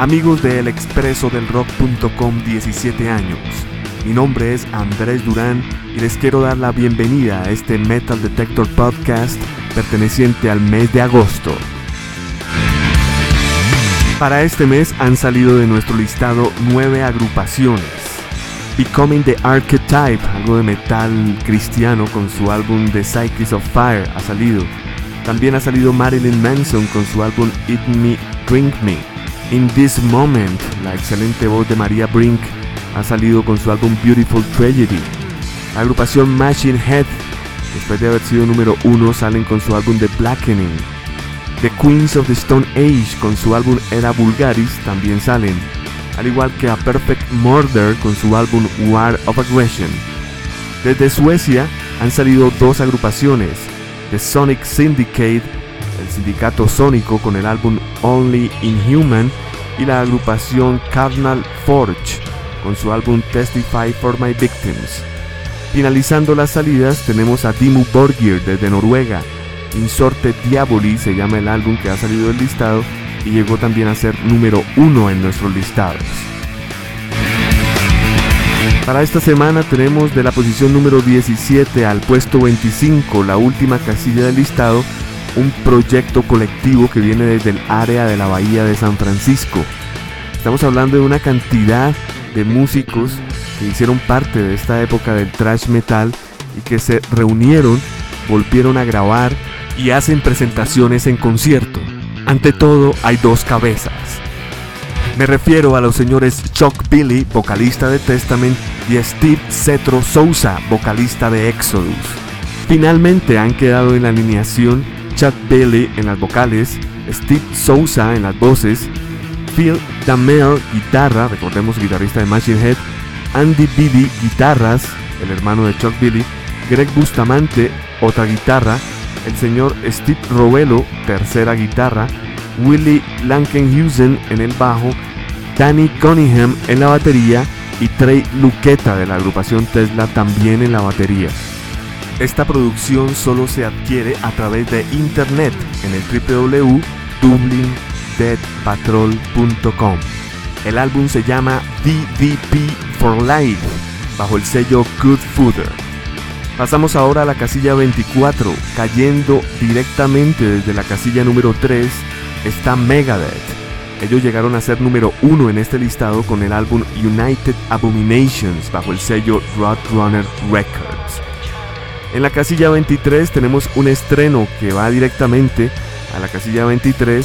Amigos de elexpresodelrock.com 17 años. Mi nombre es Andrés Durán y les quiero dar la bienvenida a este Metal Detector Podcast perteneciente al mes de agosto. Para este mes han salido de nuestro listado nueve agrupaciones. Becoming the Archetype, algo de metal cristiano con su álbum The Cycles of Fire, ha salido. También ha salido Marilyn Manson con su álbum Eat Me, Drink Me. In This Moment, la excelente voz de María Brink, ha salido con su álbum Beautiful Tragedy. La agrupación Machine Head, después de haber sido número uno, salen con su álbum The Blackening. The Queens of the Stone Age con su álbum Era Vulgaris también salen, al igual que A Perfect Murder con su álbum War of Aggression. Desde Suecia han salido dos agrupaciones, The Sonic Syndicate sindicato sónico con el álbum Only Inhuman y la agrupación Cardinal Forge con su álbum Testify for My Victims. Finalizando las salidas tenemos a Dimmu Borgir desde Noruega. Insorte Diaboli se llama el álbum que ha salido del listado y llegó también a ser número uno en nuestros listados. Para esta semana tenemos de la posición número 17 al puesto 25, la última casilla del listado, un proyecto colectivo que viene desde el área de la Bahía de San Francisco. Estamos hablando de una cantidad de músicos que hicieron parte de esta época del thrash metal y que se reunieron, volvieron a grabar y hacen presentaciones en concierto. Ante todo hay dos cabezas. Me refiero a los señores Chuck Billy, vocalista de Testament, y Steve Cetro Sousa, vocalista de Exodus. Finalmente han quedado en la alineación Chad Bailey en las vocales, Steve Sousa en las voces, Phil Damel guitarra, recordemos guitarrista de Machine Head, Andy Biddy guitarras, el hermano de Chuck Billy, Greg Bustamante otra guitarra, el señor Steve Robelo tercera guitarra, Willie Lankenhusen en el bajo, Danny Cunningham en la batería y Trey Luqueta de la agrupación Tesla también en la batería. Esta producción solo se adquiere a través de internet en el www.dublindeadpatrol.com. El álbum se llama DDP for Life bajo el sello Good Fooder. Pasamos ahora a la casilla 24, cayendo directamente desde la casilla número 3 está Megadeth. Ellos llegaron a ser número 1 en este listado con el álbum United Abominations bajo el sello Roadrunner Records. En la casilla 23 tenemos un estreno que va directamente a la casilla 23.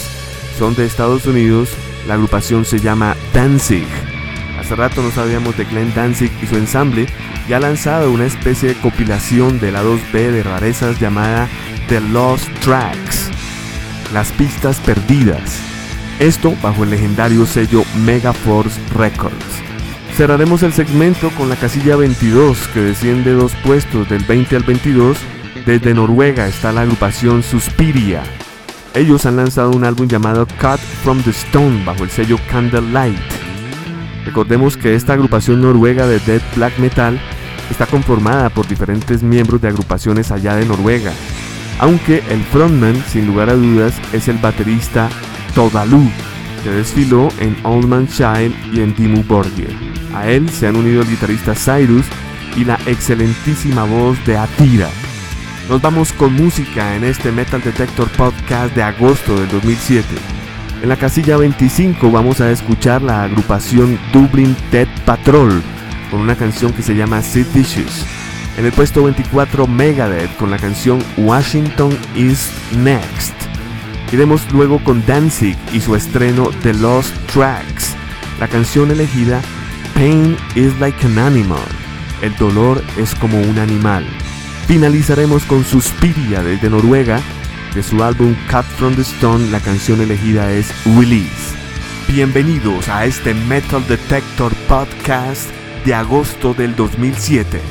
Son de Estados Unidos. La agrupación se llama Danzig. Hace rato no sabíamos de Glenn Danzig y su ensamble y ha lanzado una especie de compilación de lados B de rarezas llamada The Lost Tracks. Las pistas perdidas. Esto bajo el legendario sello Megaforce Records. Cerraremos el segmento con la casilla 22 que desciende dos puestos del 20 al 22. Desde Noruega está la agrupación Suspiria. Ellos han lanzado un álbum llamado Cut from the Stone bajo el sello Candlelight. Recordemos que esta agrupación noruega de death black metal está conformada por diferentes miembros de agrupaciones allá de Noruega, aunque el frontman, sin lugar a dudas, es el baterista Todalu, que desfiló en Old Man Child y en Dimmu Borgir. A él se han unido el guitarrista Cyrus y la excelentísima voz de Atira. Nos vamos con música en este Metal Detector Podcast de agosto del 2007. En la casilla 25 vamos a escuchar la agrupación Dublin Dead Patrol con una canción que se llama Sid Dishes. En el puesto 24 Megadeth con la canción Washington is Next. Iremos luego con Danzig y su estreno The Lost Tracks. La canción elegida Pain is like an animal. El dolor es como un animal. Finalizaremos con Suspiria desde Noruega. De su álbum Cut from the Stone, la canción elegida es Release. Bienvenidos a este Metal Detector Podcast de agosto del 2007.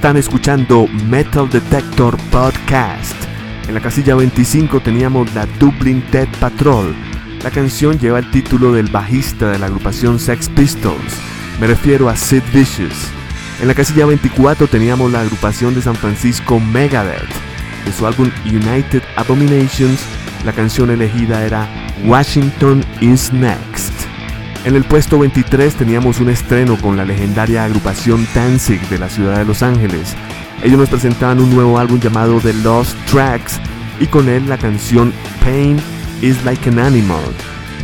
Están escuchando Metal Detector Podcast. En la casilla 25 teníamos la Dublin Dead Patrol. La canción lleva el título del bajista de la agrupación Sex Pistols. Me refiero a Sid Vicious. En la casilla 24 teníamos la agrupación de San Francisco Megadeth. De su álbum United Abominations, la canción elegida era Washington is Next. En el puesto 23 teníamos un estreno con la legendaria agrupación Danzig de la ciudad de Los Ángeles. Ellos nos presentaban un nuevo álbum llamado The Lost Tracks y con él la canción Pain is Like an Animal.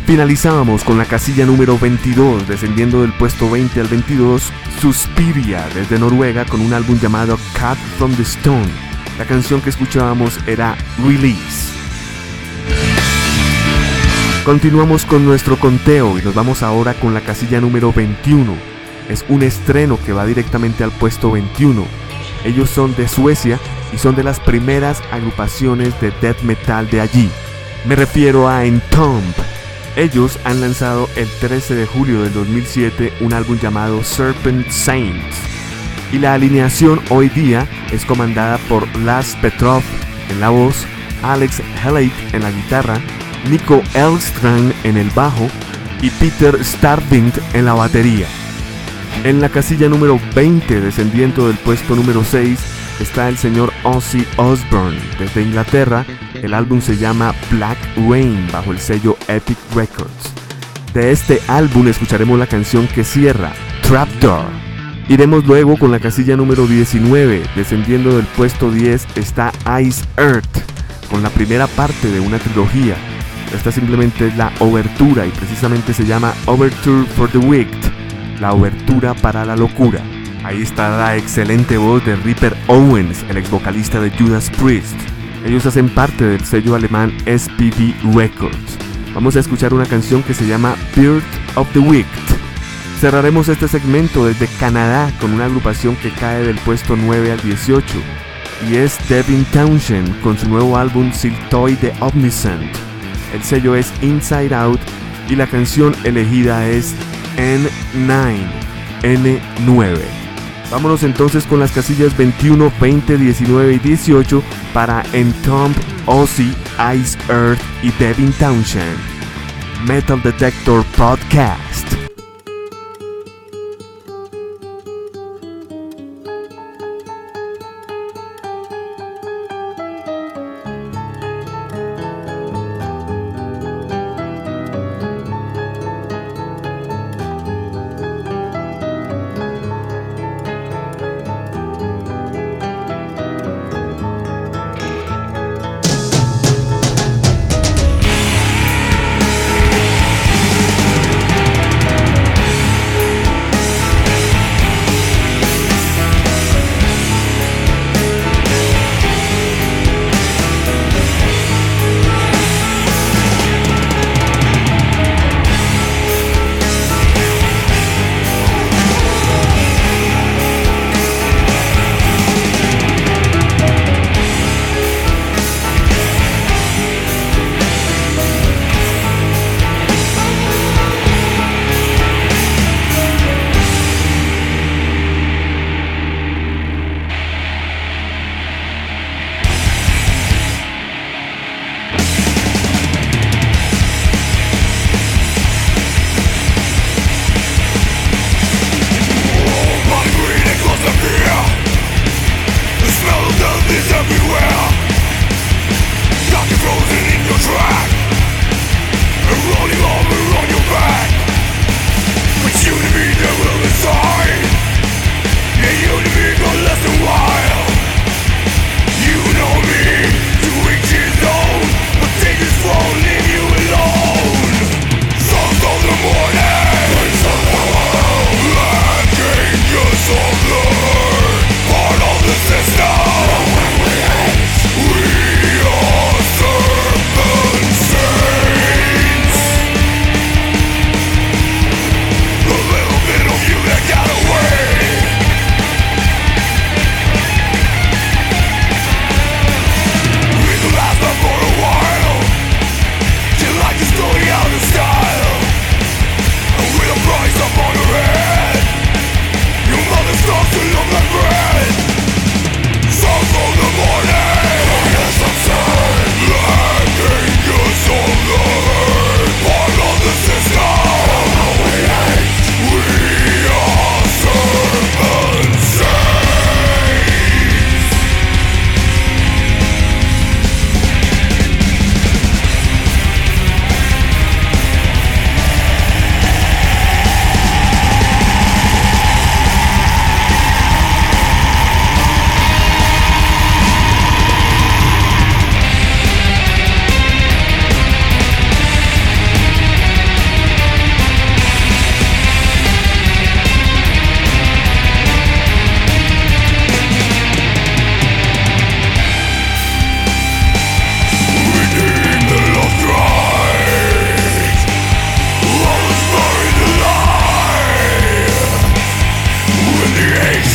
Finalizábamos con la casilla número 22, descendiendo del puesto 20 al 22, Suspiria desde Noruega con un álbum llamado Cut from the Stone. La canción que escuchábamos era Release. Continuamos con nuestro conteo y nos vamos ahora con la casilla número 21. Es un estreno que va directamente al puesto 21. Ellos son de Suecia y son de las primeras agrupaciones de death metal de allí. Me refiero a Entomb. Ellos han lanzado el 13 de julio del 2007 un álbum llamado Serpent Saints. Y la alineación hoy día es comandada por Lars Petrov en la voz, Alex Hellick en la guitarra, Nico Elstrand en el bajo y Peter Starvind en la batería. En la casilla número 20, descendiendo del puesto número 6, está el señor Ozzy Osbourne desde Inglaterra. El álbum se llama Black Rain bajo el sello Epic Records. De este álbum escucharemos la canción que cierra, Trapdoor. Iremos luego con la casilla número 19, descendiendo del puesto 10 está Ice Earth, con la primera parte de una trilogía esta simplemente es la obertura y precisamente se llama Overture for the Wicked, la obertura para la locura. Ahí está la excelente voz de Ripper Owens, el ex vocalista de Judas Priest. Ellos hacen parte del sello alemán SPV Records. Vamos a escuchar una canción que se llama Bird of the Wicked. Cerraremos este segmento desde Canadá con una agrupación que cae del puesto 9 al 18 y es Devin Townshend con su nuevo álbum Siltoy the Omniscient. El sello es Inside Out y la canción elegida es N9, N9. Vámonos entonces con las casillas 21, 20, 19 y 18 para Entomb, Ozzy, Ice Earth y Devin Townshend. Metal Detector Podcast.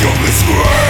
Show me square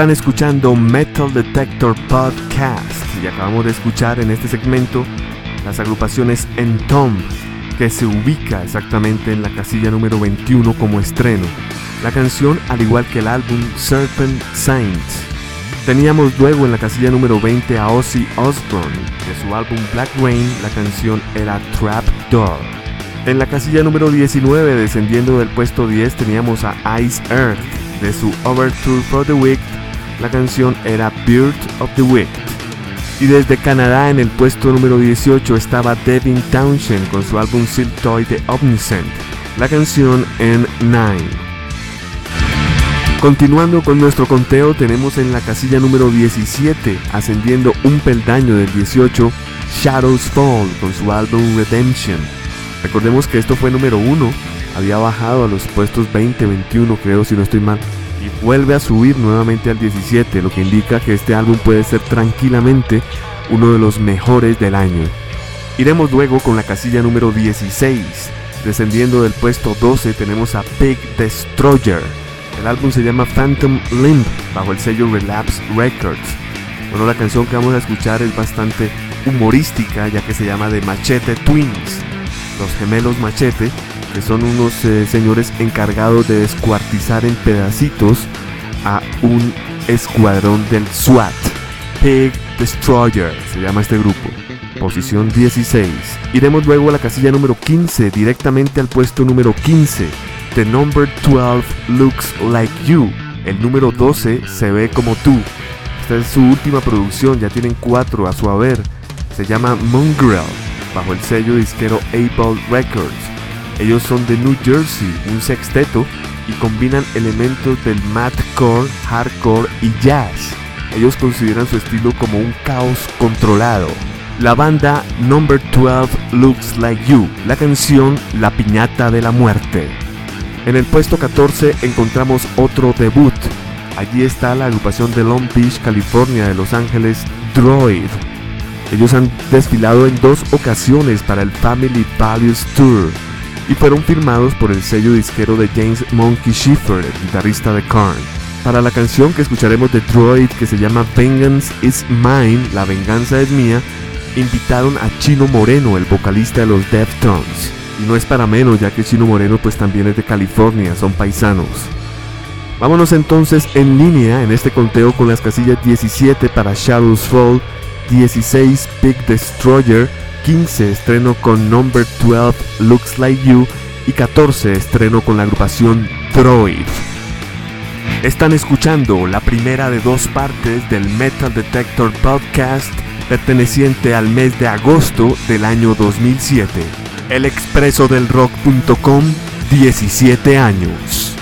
Están escuchando Metal Detector Podcast y acabamos de escuchar en este segmento las agrupaciones Entomb, que se ubica exactamente en la casilla número 21 como estreno. La canción, al igual que el álbum Serpent Saints. Teníamos luego en la casilla número 20 a Ozzy Osbourne, de su álbum Black Rain, la canción era Trap Door. En la casilla número 19, descendiendo del puesto 10, teníamos a Ice Earth, de su Overture for the Week, la canción era Bird of the Week. Y desde Canadá en el puesto número 18 estaba Devin Townshend con su álbum Silk Toy de Omniscient, la canción N9. Continuando con nuestro conteo tenemos en la casilla número 17, ascendiendo un peldaño del 18, Shadows Fall con su álbum Redemption. Recordemos que esto fue número 1, había bajado a los puestos 20, 21 creo si no estoy mal, y vuelve a subir nuevamente al 17, lo que indica que este álbum puede ser tranquilamente uno de los mejores del año. Iremos luego con la casilla número 16, descendiendo del puesto 12 tenemos a Big Destroyer. El álbum se llama Phantom Limb bajo el sello Relapse Records. Bueno, la canción que vamos a escuchar es bastante humorística ya que se llama The Machete Twins, los gemelos Machete, que son unos eh, señores encargados de descuartizar en pedacitos a un escuadrón del SWAT. Pig Destroyer se llama este grupo. Posición 16. Iremos luego a la casilla número 15, directamente al puesto número 15 The number 12 looks like you. El número 12 se ve como tú. Esta es su última producción, ya tienen cuatro a su haber. Se llama Mongrel, bajo el sello disquero Apple Records. Ellos son de New Jersey, un sexteto, y combinan elementos del madcore, hardcore y jazz. Ellos consideran su estilo como un caos controlado. La banda Number 12 Looks Like You, la canción La Piñata de la Muerte. En el puesto 14 encontramos otro debut. Allí está la agrupación de Long Beach, California de Los Ángeles, Droid. Ellos han desfilado en dos ocasiones para el Family Values Tour y fueron firmados por el sello disquero de James Monkey Schiffer, guitarrista de Korn. Para la canción que escucharemos de Droid que se llama Vengeance is Mine, La venganza es mía, invitaron a Chino Moreno, el vocalista de los Deftones. Y no es para menos, ya que Chino Moreno pues también es de California, son paisanos. Vámonos entonces en línea en este conteo con las casillas 17 para Shadows Fall, 16 Big Destroyer, 15 estreno con Number 12 Looks Like You y 14 estreno con la agrupación Droid. Están escuchando la primera de dos partes del Metal Detector Podcast perteneciente al mes de agosto del año 2007. El expreso del rock.com, 17 años.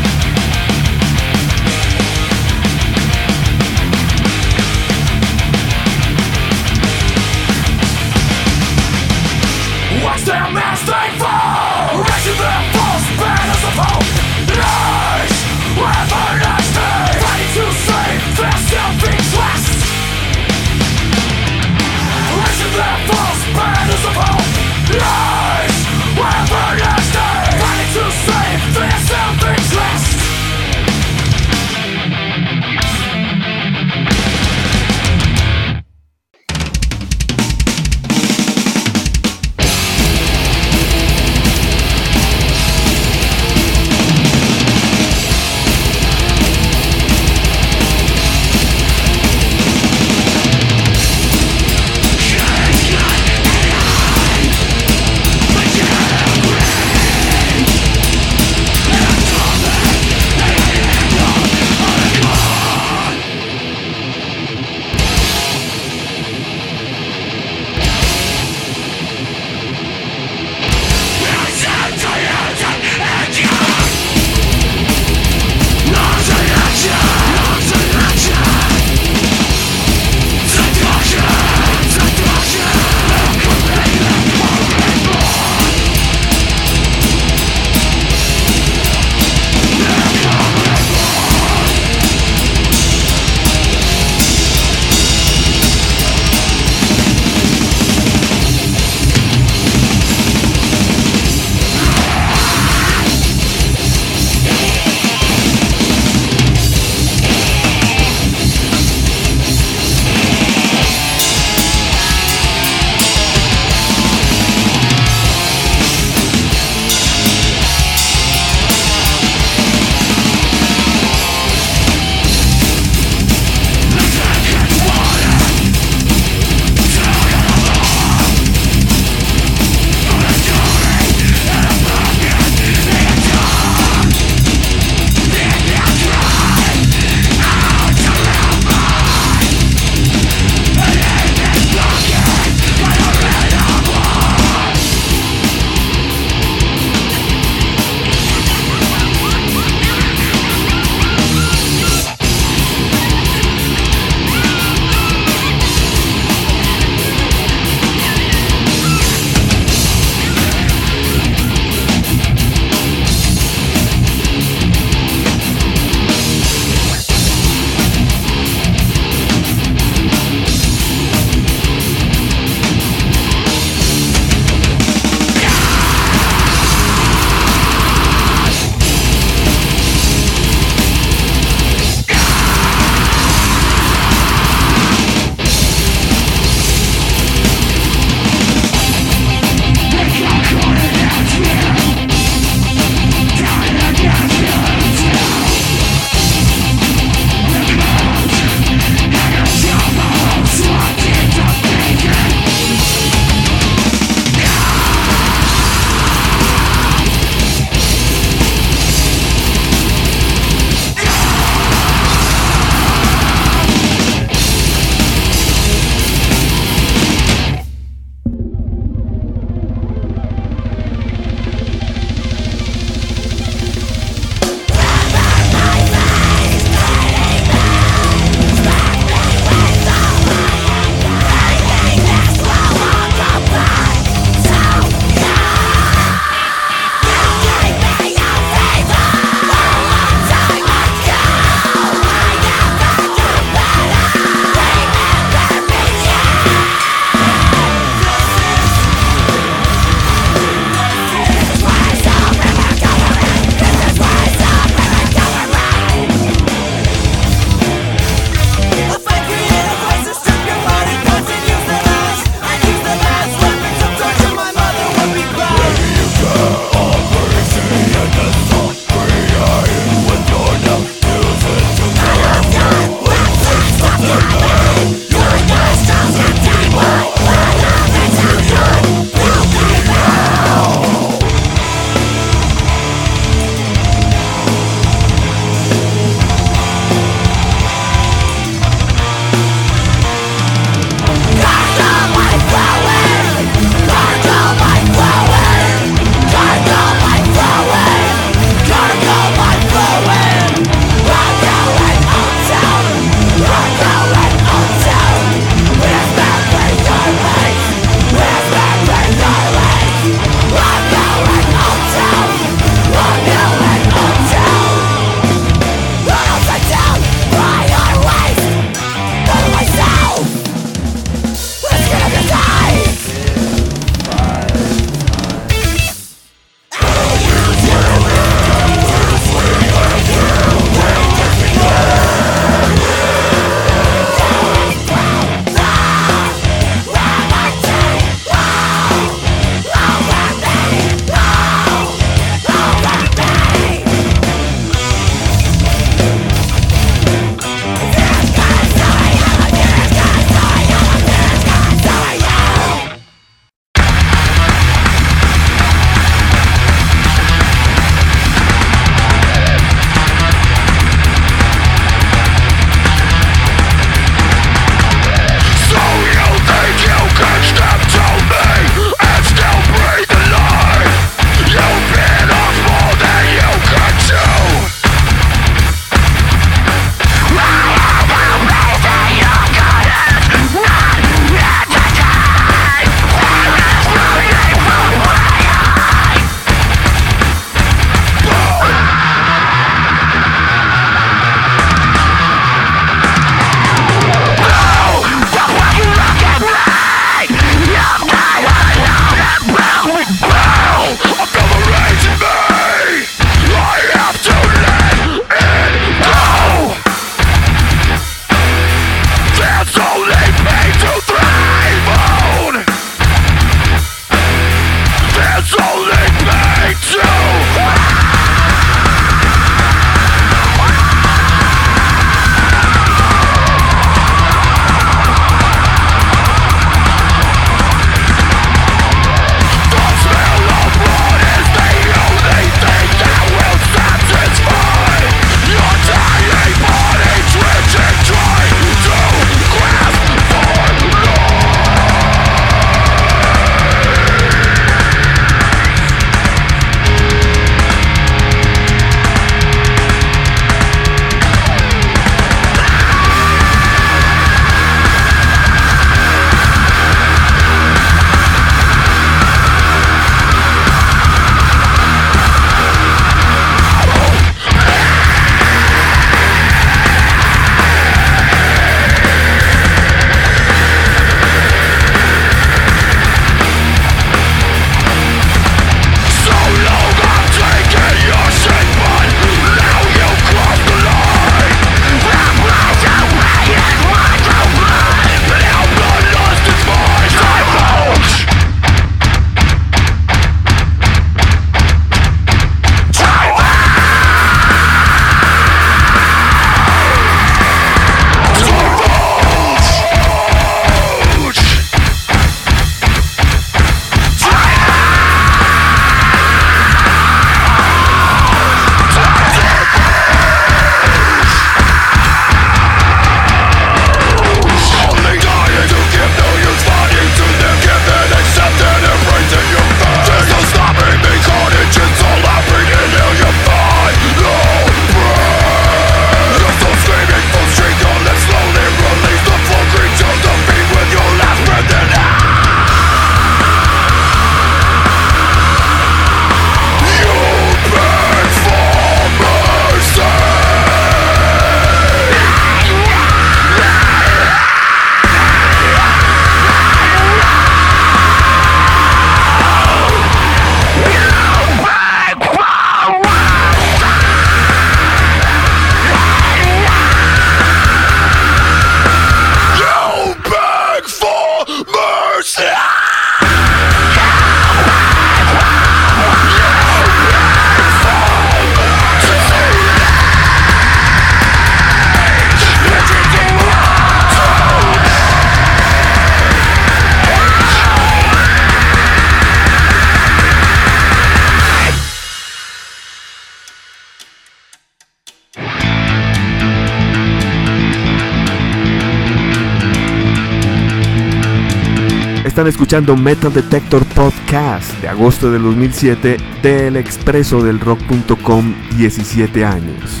Están escuchando Metal Detector Podcast de agosto del 2007 del expreso del rock.com 17 años.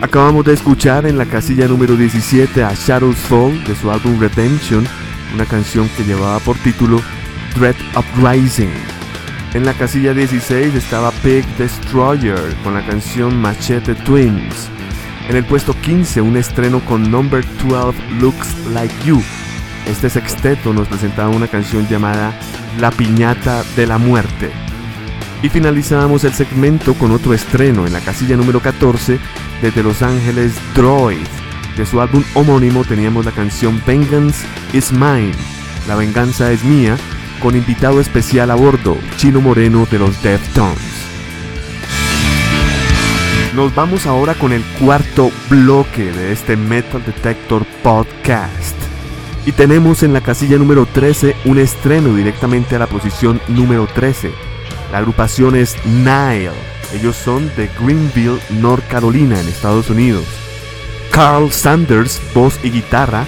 Acabamos de escuchar en la casilla número 17 a Shadows Fall de su álbum Redemption, una canción que llevaba por título Dread Uprising. En la casilla 16 estaba Pig Destroyer con la canción Machete Twins. En el puesto 15 un estreno con Number 12 Looks Like You este sexteto nos presentaba una canción llamada La Piñata de la Muerte. Y finalizábamos el segmento con otro estreno en la casilla número 14 desde Los Ángeles Droid. De su álbum homónimo teníamos la canción Vengeance is Mine, La Venganza es Mía, con invitado especial a bordo, Chino Moreno de los Deftones. Nos vamos ahora con el cuarto bloque de este Metal Detector Podcast. Y tenemos en la casilla número 13 un estreno directamente a la posición número 13. La agrupación es Nile. Ellos son de Greenville, North Carolina, en Estados Unidos. Carl Sanders, voz y guitarra.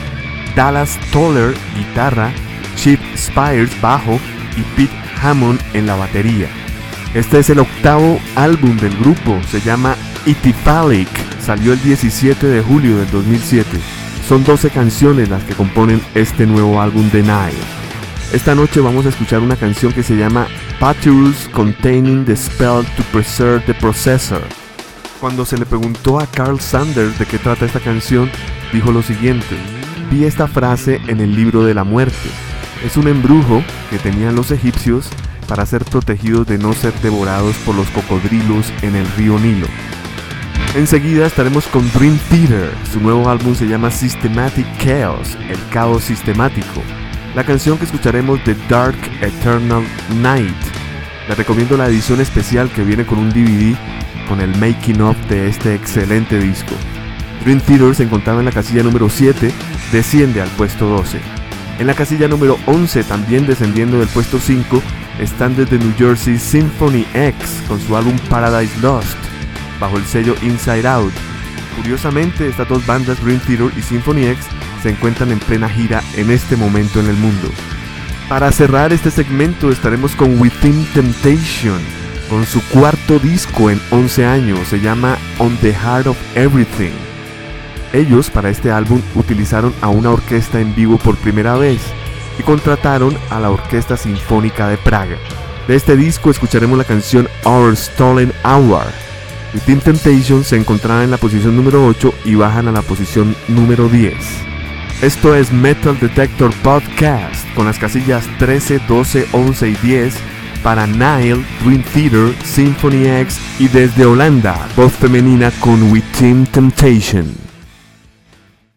Dallas Toller, guitarra. Chip Spires, bajo. Y Pete Hammond en la batería. Este es el octavo álbum del grupo. Se llama Itifalic. Salió el 17 de julio del 2007. Son 12 canciones las que componen este nuevo álbum de Nile. Esta noche vamos a escuchar una canción que se llama Papyrus Containing the Spell to Preserve the Processor. Cuando se le preguntó a Carl Sanders de qué trata esta canción, dijo lo siguiente, vi esta frase en el libro de la muerte. Es un embrujo que tenían los egipcios para ser protegidos de no ser devorados por los cocodrilos en el río Nilo. Enseguida estaremos con Dream Theater. Su nuevo álbum se llama Systematic Chaos, el caos sistemático. La canción que escucharemos de Dark Eternal Night. Le recomiendo la edición especial que viene con un DVD con el making of de este excelente disco. Dream Theater se encontraba en la casilla número 7, desciende al puesto 12. En la casilla número 11, también descendiendo del puesto 5, están desde New Jersey Symphony X con su álbum Paradise Lost bajo el sello Inside Out. Curiosamente, estas dos bandas, Dream Theater y Symphony X, se encuentran en plena gira en este momento en el mundo. Para cerrar este segmento estaremos con Within Temptation, con su cuarto disco en 11 años, se llama On the Heart of Everything. Ellos para este álbum utilizaron a una orquesta en vivo por primera vez y contrataron a la Orquesta Sinfónica de Praga. De este disco escucharemos la canción Our Stolen Hour, Team Temptation se encontraba en la posición número 8 y bajan a la posición número 10. Esto es Metal Detector Podcast con las casillas 13, 12, 11 y 10 para Nile, Dream Theater, Symphony X y desde Holanda, voz femenina con Team Temptation.